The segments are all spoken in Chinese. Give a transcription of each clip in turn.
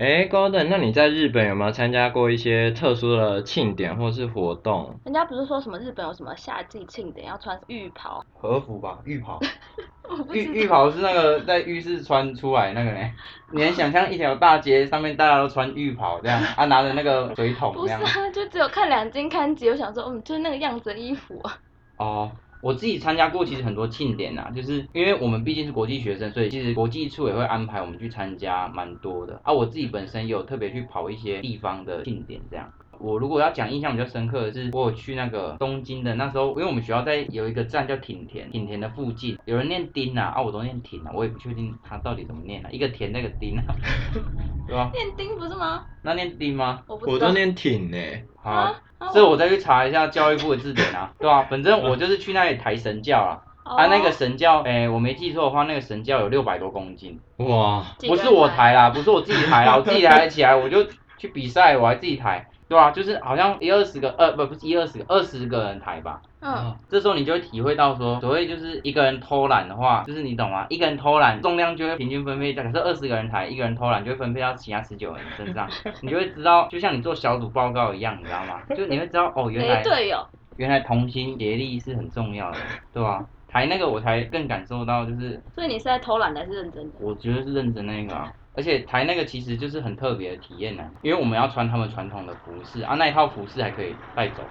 哎，Golden，那你在日本有没有参加过一些特殊的庆典或是活动？人家不是说什么日本有什么夏季庆典要穿浴袍？和服吧，浴袍。浴浴袍是那个在浴室穿出来那个呢，你能想象一条大街上面大家都穿浴袍这样，啊拿着那个水桶这样。不是啊，就只有看两金看集，我想说，嗯，就是那个样子的衣服啊。哦，我自己参加过其实很多庆典啊，就是因为我们毕竟是国际学生，所以其实国际处也会安排我们去参加蛮多的。啊，我自己本身也有特别去跑一些地方的庆典这样。我如果要讲印象比较深刻的是，我有去那个东京的那时候，因为我们学校在有一个站叫挺田，挺田的附近，有人念丁啊，啊我都念挺啊，我也不确定他到底怎么念啊，一个田那个丁啊，对吧？念丁不是吗？那念丁吗？我不知道。我都念挺呢。好啊，啊这我再去查一下教育部的字典啊，对啊、反正我就是去那里抬神教啊，啊那个哦神教，哎、我没记错的话，那个神教有六百多公斤，哇，不是我抬啦，不是我自己抬啦，我自己抬得起来，我就去比赛，我还自己抬，对吧、就是好像一二十个，呃，不不是一二十个，二十个人抬吧。嗯，这时候你就会体会到说，所谓就是一个人偷懒的话，就是你懂吗？一个人偷懒，重量就会平均分配，假设二十个人抬，一个人偷懒就会分配到其他十九人身上，你就会知道，就像你做小组报告一样，你知道吗？就你会知道哦，原来哎，对哟，原来同心协力是很重要的，对吧、抬那个我才更感受到，就是所以你是在偷懒还是认真的？我觉得是认真那个啊，而且抬那个其实就是很特别的体验呢、因为我们要穿他们传统的服饰啊，那一套服饰还可以带走，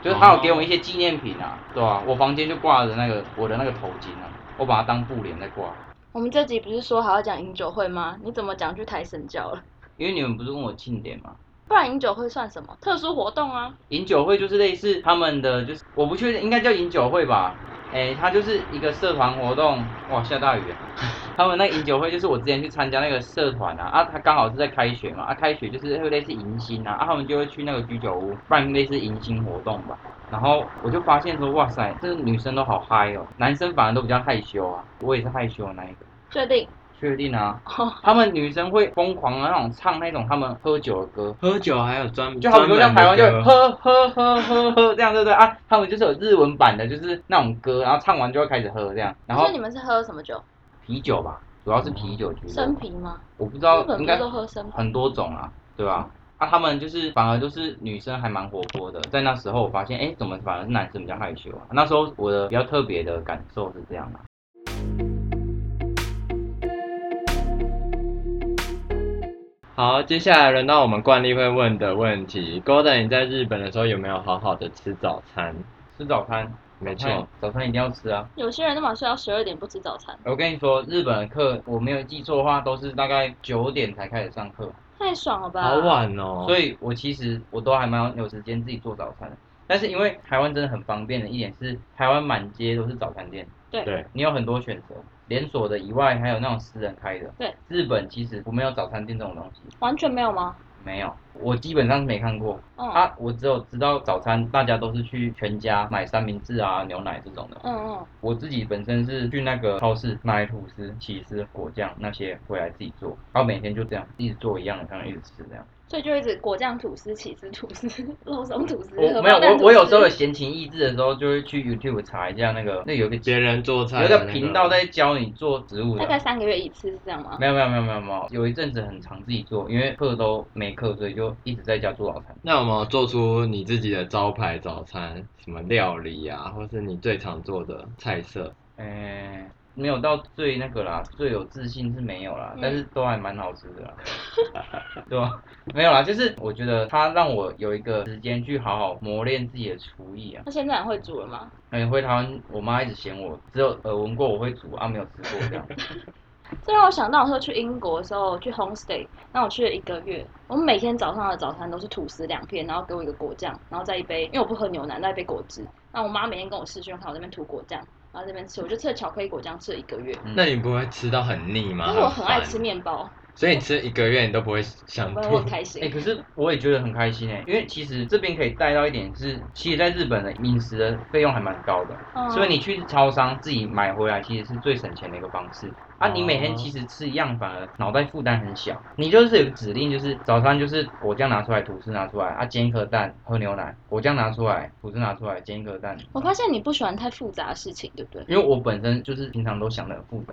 就是他有给我们一些纪念品啊，对吧、我房间就挂着那个我的那个头巾啊，我把它当布帘在挂，我们这集不是说还要讲饮酒会吗？你怎么讲去抬神教了？因为你们不是问我庆典吗？不然饮酒会算什么？特殊活动啊？饮酒会就是类似他们的，就是我不确定，应该叫饮酒会吧？哎、他就是一个社团活动。哇，下大雨。他们那饮酒会就是我之前去参加那个社团啊，啊，他刚好是在开学嘛，啊，开学就是会类似迎新啊，啊，他们就会去那个居酒屋办类似迎新活动吧。然后我就发现说，哇塞，这女生都好嗨哦，男生反而都比较害羞啊，我也是害羞的那一个。确定？确定啊，哦，他们女生会疯狂的那种唱那种他们喝酒的歌，喝酒还有专门就好比说像台湾就喝喝喝喝喝这样，对不对啊？他们就是有日文版的，就是那种歌，然后唱完就会开始喝这样，然后所以你们是喝什么酒？啤酒吧，主要是啤酒居多生，啤吗？我不知道日本不应该是都喝生啤？很多种啊，对吧？啊，他们就是反而就是女生还蛮活泼的，在那时候我发现，哎，怎么反而是男生比较害羞啊？那时候我的比较特别的感受是这样啊。好，接下来轮到我们惯例会问的问题，Golden，你在日本的时候有没有好好的吃早餐？吃早餐，没错，早餐一定要吃啊。有些人都晚睡到十二点不吃早餐，我跟你说，日本的课我没有记错的话，都是大概九点才开始上课。太爽了吧？好晚哦。所以我其实我都还蛮有时间自己做早餐的。但是因为台湾真的很方便的一点是，台湾满街都是早餐店，对对，你有很多选择，连锁的以外，还有那种私人开的。对，日本其实不没有早餐店这种东西，完全没有吗？没有，我基本上是没看过。嗯啊，我只有知道早餐大家都是去全家买三明治啊、牛奶这种的。嗯嗯，我自己本身是去那个超市买吐司、起司、果酱那些回来自己做，然后每天就这样一直做一样的，这样一直吃这样。所以就一直果酱吐司、起司吐司、肉松吐司。我没有，我我有时候有闲情逸致的时候，就会去 YouTube 查一下那个，那有个别人做菜有个频道在教你做植物大概。三个月一次是这样吗？没有没有没有没有没有，有一阵子很长自己做，因为课都没课，所以就一直在家做早餐。那有没有做出你自己的招牌早餐？什么料理啊，或是你最常做的菜色？诶、没有到最那个啦，最有自信是没有啦，嗯但是都还蛮好吃的啦，对吧？没有啦，就是我觉得它让我有一个时间去好好磨练自己的厨艺啊。那现在很会煮了吗？哎，回台湾，我妈一直嫌我只有耳闻过我会煮啊，没有吃过这样。这让我想到我说去英国的时候去 homestay，那我去了一个月，我们每天早上的早餐都是吐司两片，然后给我一个果酱，然后再一杯，因为我不喝牛奶，再一杯果汁。那我妈每天跟我视讯看我这边涂果酱，然后这边吃，我就吃了巧克力果酱吃了一个月。嗯那你不会吃到很腻吗？但是我很爱吃，面包，所以你吃一个月你都不会想我吐很。开心哎、。可是我也觉得很开心哎、因为其实这边可以带到一点是，其实在日本的饮食的费用还蛮高的，嗯所以你去超商自己买回来其实是最省钱的一个方式。啊，你每天其实吃一样，反而脑袋负担很小。你就是有个指令，就是早餐就是果酱拿出来，吐司拿出来，啊煎一颗蛋，喝牛奶，果酱拿出来，吐司拿出来，煎一颗蛋。我发现你不喜欢太复杂的事情，对不对？因为我本身就是平常都想的很复杂，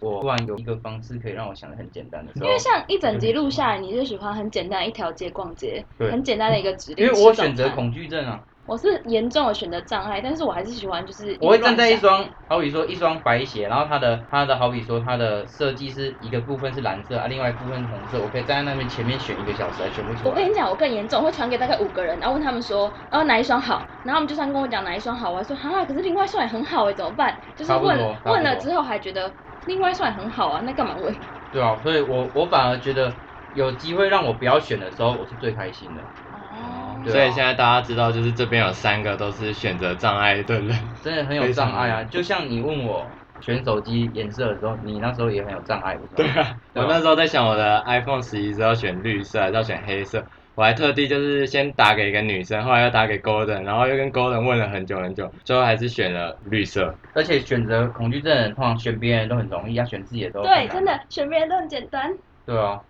我突然有一个方式可以让我想的很简单的时候因为，像一整集录下来，你就喜欢很简单一条街逛街，对很简单的一个指令。因为我选择恐惧症啊，我是严重的选择障碍，但是我还是喜欢就是我会站在一双，好比说一双白鞋，然后它的它的好比说它的设计是一个部分是蓝色啊，另外一部分是红色，我可以站在那边前面选一个小时还选不出来。我跟你讲，我更严重，我会传给大概五个人，然后问他们说，然后哪一双好，然后他们就算跟我讲哪一双好，我还说哈，可是另外一双也很好哎，怎么办？就是问问了之后还觉得另外一双也很好啊，那干嘛问？对啊，所以我我反而觉得有机会让我不要选的时候，我是最开心的。哦，所以现在大家知道，就是这边有三个都是选择障碍的人。真的很有障碍啊！就像你问我选手机颜色的时候，你那时候也很有障碍？对啊，我那时候在想我的 iPhone 十一是要选绿色还是要选黑色，我还特地就是先打给一个女生，后来又打给 Golden，然后又跟 Golden 问了很久很久，最后还是选了绿色。而且选择恐惧症的人，通常选别人都很容易，要选自己的都很对，难真的选别人都很简单。对啊。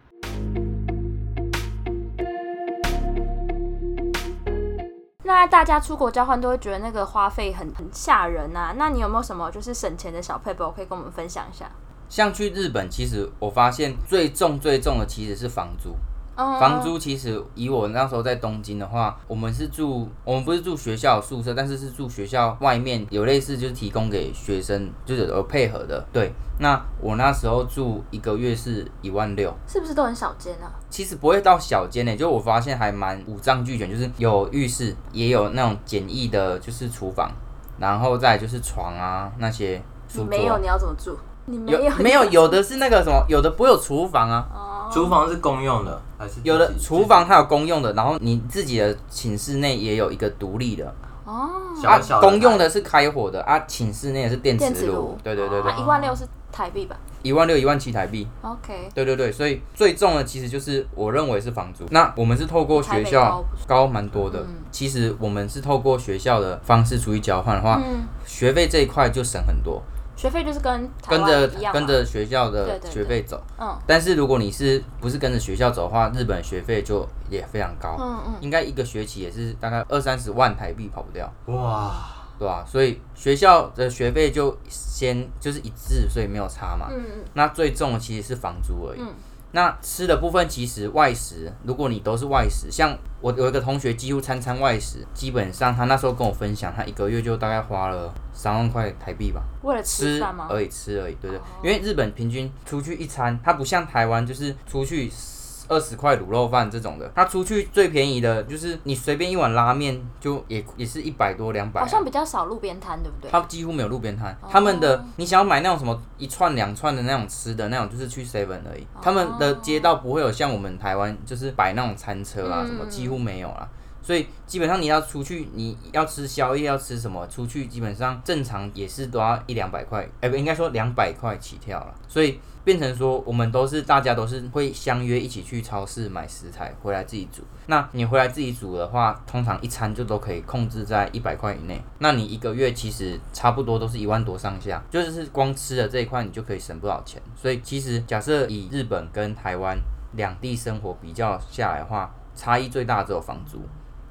那大家出国交换都会觉得那个花费很很吓人啊。那你有没有什么就是省钱的小配博可以跟我们分享一下？像去日本，其实我发现最重最重的其实是房租。嗯房租其实以我那时候在东京的话，我们是住我们不是住学校宿舍，但是是住学校外面有类似就是提供给学生，就是有配合的。对，那我那时候住一个月是一万六，是不是都很小间啊？其实不会到小间呢，就我发现还蛮五脏俱全，就是有浴室，也有那种简易的，就是厨房，然后再就是床啊那些。你没有，你要怎么住？你没有有没有有的是那个什么，有的不会有厨房啊，哦，厨房是公用的还是有的厨房它有公用的，然后你自己的寝室内也有一个独立的，哦，啊小小的。公用的是开火的啊，寝室内是电磁炉。电磁炉，对对对对那，一万六是台币吧？一万六一万七台币，？OK，对对对，所以最重的其实就是我认为是房租。那我们是透过学台校高蛮多的，嗯。其实我们是透过学校的方式出去交换的话，嗯，学费这一块就省很多，学费就是跟跟着跟着学校的对学费走。嗯。但是如果你是不是跟着学校走的话，日本学费就也非常高，嗯嗯，应该一个学期也是大概二三十万台币跑不掉，哇，对吧、所以学校的学费就先就是一致，所以没有差嘛。嗯嗯。那最重的其实是房租而已。嗯那吃的部分其实外食，如果你都是外食，像我有一个同学几乎餐餐外食，基本上他那时候跟我分享，他一个月就大概花了三万块台币吧。为了吃吗？而已，吃而已，对对哦。因为日本平均出去一餐，它不像台湾，就是出去二十块卤肉饭这种的，它出去最便宜的就是你随便一碗拉面就也也是一百多两百、好像比较少路边摊，对不对？它几乎没有路边摊，哦他们的你想要买那种什么一串两串的那种吃的那种，就是去 seven 而已。他们的街道不会有像我们台湾就是摆那种餐车啊嗯什么，几乎没有啦。所以基本上你要出去，你要吃宵夜要吃什么，出去基本上正常也是都要一两百块，哎、不应该说两百块起跳了。所以变成说我们都是大家都是会相约一起去超市买食材回来自己煮。那你回来自己煮的话，通常一餐就都可以控制在一百块以内。那你一个月其实差不多都是一万多上下，就是光吃的这一块你就可以省不少钱。所以其实假设以日本跟台湾两地生活比较下来的话，差异最大的只有房租。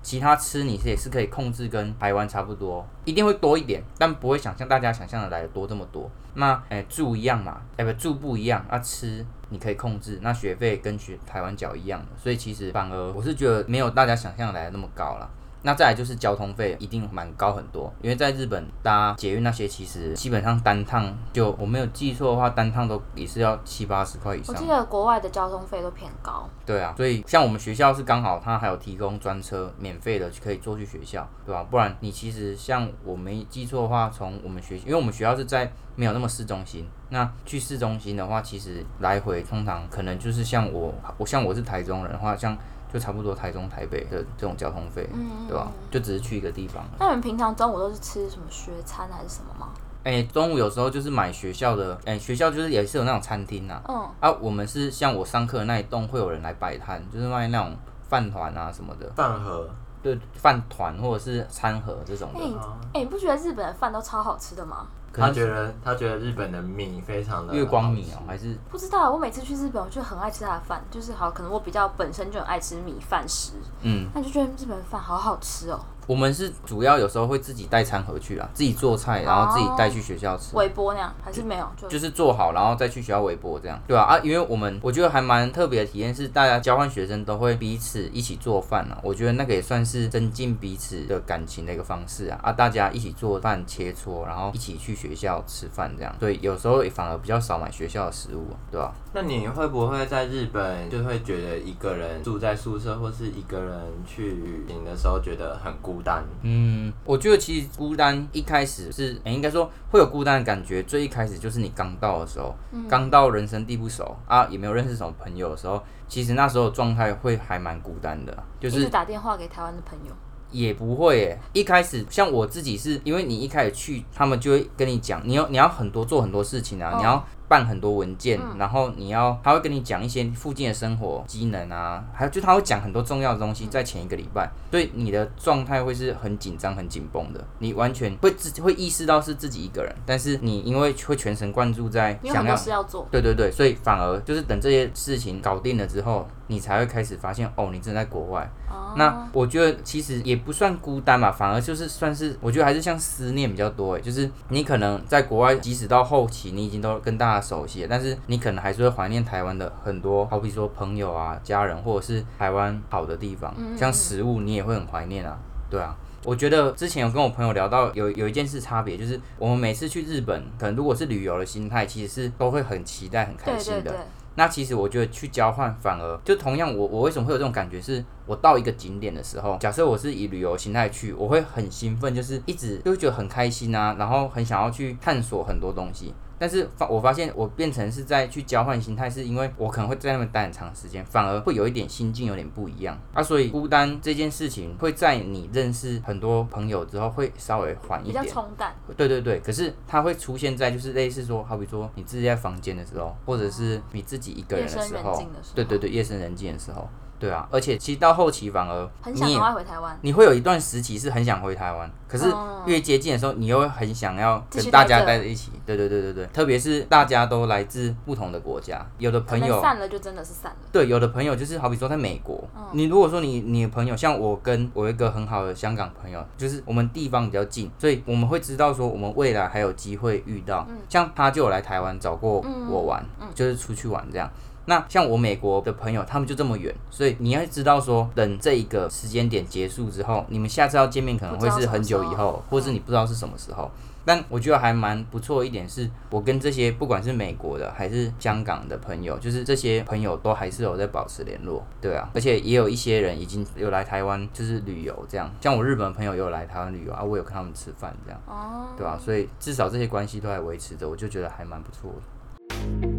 其他吃你也是可以控制跟台湾差不多，一定会多一点，但不会想象大家想象的来的多这么多。那诶、住一样嘛，哎、不住不一样，啊吃你可以控制，那学费跟学台湾缴一样的，所以其实反而我是觉得没有大家想象来的那么高了。那再来就是交通费一定蛮高很多，因为在日本搭捷运那些其实基本上单趟就我没有记错的话，单趟都也是要七八十块以上我记。得国外的交通费都偏高。对啊，所以像我们学校是刚好，它还有提供专车，免费的可以坐去学校，对吧、不然你其实像我没记错的话，从我们学，因为我们学校是在没有那么市中心，那去市中心的话，其实来回通常可能就是像我，我像我是台中人的话，像就差不多台中、台北的这种交通费，嗯对吧、就只是去一个地方。那你们平常中午都是吃什么学餐还是什么吗？哎、中午有时候就是买学校的，哎、学校就是也是有那种餐厅呐、嗯，啊，我们是像我上课的那一栋会有人来摆摊，就是卖那种饭团啊什么的，饭盒，对，饭团或者是餐盒这种的。哎、哎、你不觉得日本的饭都超好吃的吗？他觉得他觉得日本的米非常的月光米好吃，哦还是不知道，我每次去日本，我就很爱吃他的饭，就是好，可能我比较本身就很爱吃米饭食，嗯，那就觉得日本饭好好吃哦。我们是主要有时候会自己带餐盒去啊，自己做菜，然后自己带去学校吃。微波那样还是没有，就就是做好，然后再去学校微波这样，对啊啊，因为我们我觉得还蛮特别的体验是，大家交换学生都会彼此一起做饭啊，我觉得那个也算是增进彼此的感情的一个方式啊啊，大家一起做饭切磋，然后一起去学校吃饭这样，对，有时候也反而比较少买学校的食物，对吧、那你会不会在日本就会觉得一个人住在宿舍，或是一个人去旅行的时候觉得很孤单？嗯，我觉得其实孤单一开始是，诶应该说会有孤单的感觉。最一开始就是你刚到的时候，刚到人生地不熟啊，也没有认识什么朋友的时候，其实那时候状态会还蛮孤单的，就是打电话给台湾的朋友。也不会耶。一开始像我自己是因为你一开始去，他们就会跟你讲，你要你要很多做很多事情啊，哦你要办很多文件，然后你要他会跟你讲一些附近的生活机能啊，还有就他会讲很多重要的东西，在前一个礼拜，所以你的状态会是很紧张、很紧绷的，你完全会自会意识到是自己一个人，但是你因为会全神贯注在想要事要做，对对对，所以反而就是等这些事情搞定了之后，你才会开始发现哦，你真的在国外。哦。那我觉得其实也不算孤单吧，反而就是算是我觉得还是像思念比较多哎，就是你可能在国外，即使到后期你已经都跟大家熟悉，但是你可能还是会怀念台湾的很多，好比说朋友啊、家人，或者是台湾好的地方，像食物你也会很怀念啊，对啊。我觉得之前有跟我朋友聊到有有一件事差别，就是我们每次去日本，可能如果是旅游的心态，其实是都会很期待、很开心的。那其实我觉得去交换反而就同样我，我为什么会有这种感觉是？我到一个景点的时候，假设我是以旅游心态去，我会很兴奋，就是一直就会觉得很开心啊，然后很想要去探索很多东西。但是发我发现我变成是在去交换心态，是因为我可能会在那边待很长时间，反而会有一点心境有点不一样啊。所以孤单这件事情会在你认识很多朋友之后会稍微缓一比较点。冲淡。对对对，可是它会出现在就是类似说，好比说你自己在房间的时候，或者是你自己一个人的时候人静的时，候对对对，夜深人静的时候，对啊，而且其实到后期反而你也很想赶快回台湾。你会有一段时期是很想回台湾，可是哦越接近的时候，你又很想要继续跟大家待着待在一起。对对对对对，特别是大家都来自不同的国家，有的可能朋友散了就真的是散了。对，有的朋友就是好比说在美国，嗯你如果说你你的朋友像我跟我一个很好的香港朋友，就是我们地方比较近，所以我们会知道说我们未来还有机会遇到，像他就有来台湾找过我玩，就是出去玩这样。那像我美国的朋友，他们就这么远，所以你要知道说，等这一个时间点结束之后，你们下次要见面可能会是很久以后，或是你不知道是什么时候。但我觉得还蛮不错一点是，我跟这些不管是美国的还是香港的朋友，就是这些朋友都还是有在保持联络，对啊，而且也有一些人已经有来台湾就是旅游这样，像我日本朋友也有来台湾旅游啊，我有跟他们吃饭这样，哦，对啊、所以至少这些关系都还维持着，我就觉得还蛮不错的。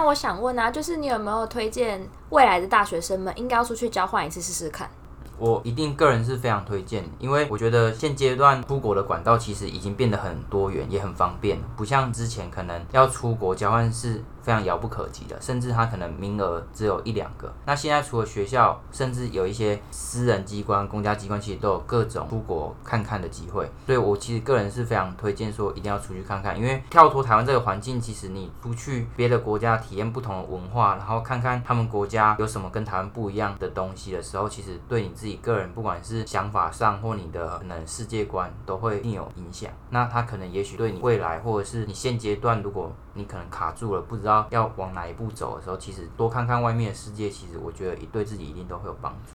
那我想问啊，就是你有没有推荐未来的大学生们应该要出去交换一次试试看？我一定个人是非常推荐，因为我觉得现阶段出国的管道其实已经变得很多元，也很方便，不像之前可能要出国交换是非常遥不可及的，甚至它可能名额只有一两个。那现在除了学校，甚至有一些私人机关、公家机关，其实都有各种出国看看的机会。所以我其实个人是非常推荐说一定要出去看看，因为跳脱台湾这个环境，其实你出去别的国家体验不同的文化，然后看看他们国家有什么跟台湾不一样的东西的时候，其实对你自己个人不管是想法上或你的可能世界观都会一定有影响。那它可能也许对你未来或者是你现阶段，如果你可能卡住了，不知道要往哪一步走的时候，其实多看看外面的世界，其实我觉得对自己一定都会有帮助。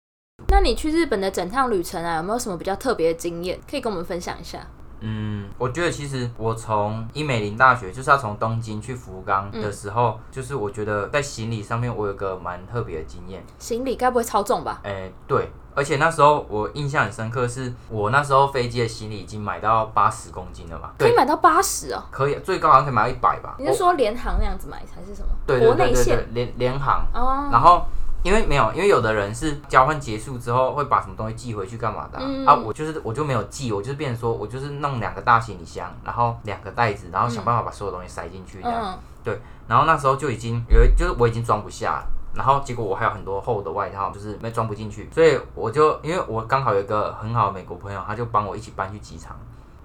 那你去日本的整趟旅程啊，有没有什么比较特别的经验可以跟我们分享一下？嗯，我觉得其实我从伊美林大学就是要从东京去福冈的时候，就是我觉得在行李上面我有个蛮特别的经验。行李该不会超重吧？哎、对，而且那时候我印象很深刻，是我那时候飞机的行李已经买到八十公斤了嘛？对，可以买到八十哦。可以，最高好像可以买到一百吧。你是说联航那样子买还是什么？对对对对对，联联航。哦，然后因为没有，因为有的人是交换结束之后会把什么东西寄回去干嘛的啊？嗯啊我就是我就没有寄，我就是变成说我就是弄两个大行李箱，然后两个袋子，然后想办法把所有东西塞进去这样。嗯，对，然后那时候就已经有，就是我已经装不下了。然后结果我还有很多厚的外套，就是没装不进去，所以我就因为我刚好有一个很好的美国朋友，他就帮我一起搬去机场。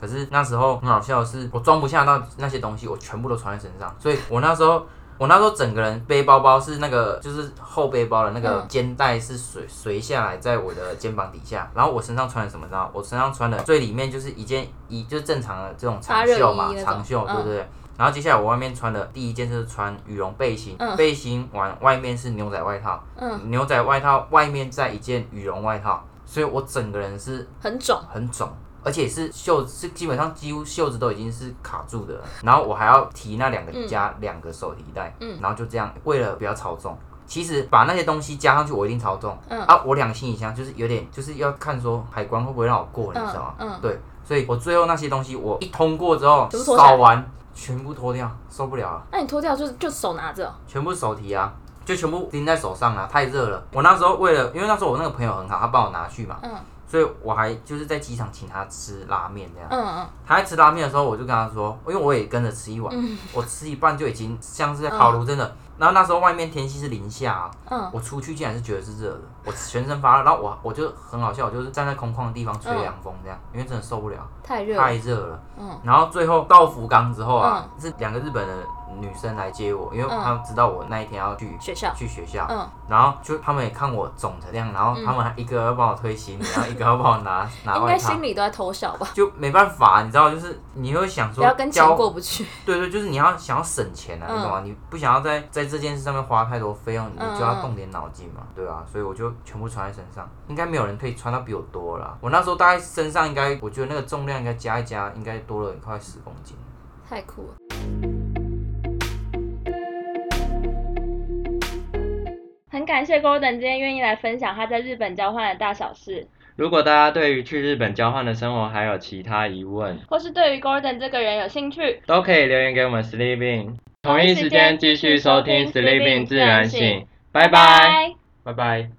可是那时候很好笑的是，我装不下那那些东西，我全部都穿在身上，所以我那时候。我那时候整个人背包包是那个，就是后背包的那个肩带是垂垂下来在我的肩膀底下，然后我身上穿的什么？知道？我身上穿的最里面就是一件衣，就是正常的这种长袖嘛长袖，嗯对不对？然后接下来我外面穿的第一件就是穿羽绒背心，嗯。背心完外面是牛仔外套，嗯，牛仔外套外面再一件羽绒外套，所以我整个人是很肿，很肿，而且是袖子是基本上几乎袖子都已经是卡住的了，然后我还要提那两个嗯。加两个手提袋，嗯。然后就这样，为了不要超重。其实把那些东西加上去，我一定超重。嗯。啊，我两个行李箱就是有点，就是要看说海关会不会让我过，你知道吗？嗯嗯。对，所以我最后那些东西我一通过之后全部脱下来。扫完，全部脱掉，受不了了。那你脱掉就就手拿着哦，全部手提啊，就全部拎在手上啊，太热了。我那时候为了，因为那时候我那个朋友很好，他帮我拿去嘛，嗯所以我还就是在机场请他吃拉面这样。嗯嗯他在吃拉面的时候，我就跟他说，因为我也跟着吃一碗，嗯我吃一半就已经像是在烤炉真的。然后那时候外面天气是零下、啊，嗯。我出去竟然是觉得是热的，我全身发热，然后我我就很好笑，我就是站在空旷的地方吹凉风这样，因为真的受不了，太热了，太热了。嗯。然后最后到福冈之后啊，是两个日本的女生来接我，因为嗯。他们知道我那一天要去学校。去学校，嗯。然后就他们也看我肿成这样，然后他们还一个要帮我推行李，然后一个要帮我拿 拿外套。应该心，里都在偷笑吧，就没办法，你知道，就是你会想说不要跟钱交过不去，对对，就是你要想要省钱啊，嗯。你懂吗？你不想要在在这件事上面花太多费用，你嗯就要动点脑筋嘛，对啊，所以我就全部穿在身上，应该没有人可以穿到比我多了。我那时候大概身上应该，我觉得那个重量应该加一加，应该多了快十公斤。太酷了。感谢 Golden 今天愿意来分享他在日本交换的大小事，如果大家对于去日本交换的生活还有其他疑问，或是对于 Golden 这个人有兴趣，都可以留言给我们 Sleeping，同一时间继续收听 Sleeping 自然醒，拜拜，拜拜。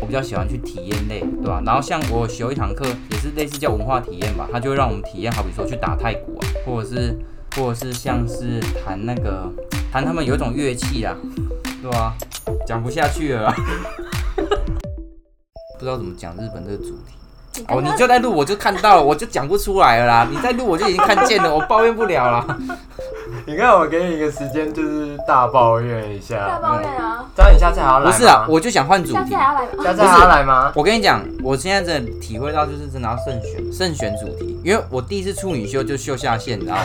我比较喜欢去体验类，对吧、然后像我修一堂课也是类似叫文化体验吧，它就会让我们体验，好比说去打太鼓啊，或者是或者是像是弹那个弹他们有一种乐器啊，对吧、讲不下去了啊，不知道怎么讲日本这个主题。哦，你就在录，我就看到了，我就讲不出来了啦。你在录，我就已经看见了，我抱怨不了了。你看我给你一个时间，就是大抱怨一下大下。抱怨啊！这样你下次还要来吗？不是啊，我就想换主题下次。还要来吗？下次还要来吗？我跟你讲，我现在真的体会到，就是真的要慎选，慎选主题，因为我第一次处女秀就秀下线，你知道吗？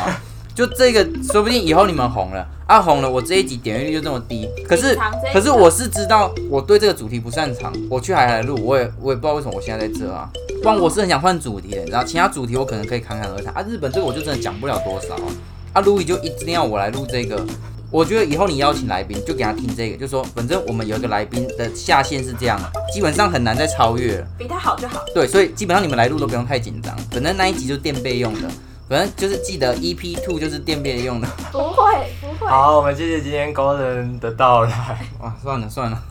就这个，说不定以后你们红了，啊红了，我这一集点阅率就这么低。可是可是我是知道我对这个主题不擅长，我去海海录，我也我也不知道为什么我现在在这啊。不然我是很想换主题的，你知道，其他主题我可能可以侃侃而谈啊。日本这个我就真的讲不了多少啊。啊，路易就一定要我来录这个。我觉得以后你邀请来宾，就给他听这个，就说反正我们有一个来宾的下限是这样，基本上很难再超越了。比他好就好。对，所以基本上你们来录都不用太紧张，反正那一集就是垫背用的，反正就是记得 EP two 就是电变用的。不会不会。好，我们谢谢今天高人的到来。哇，算了算了。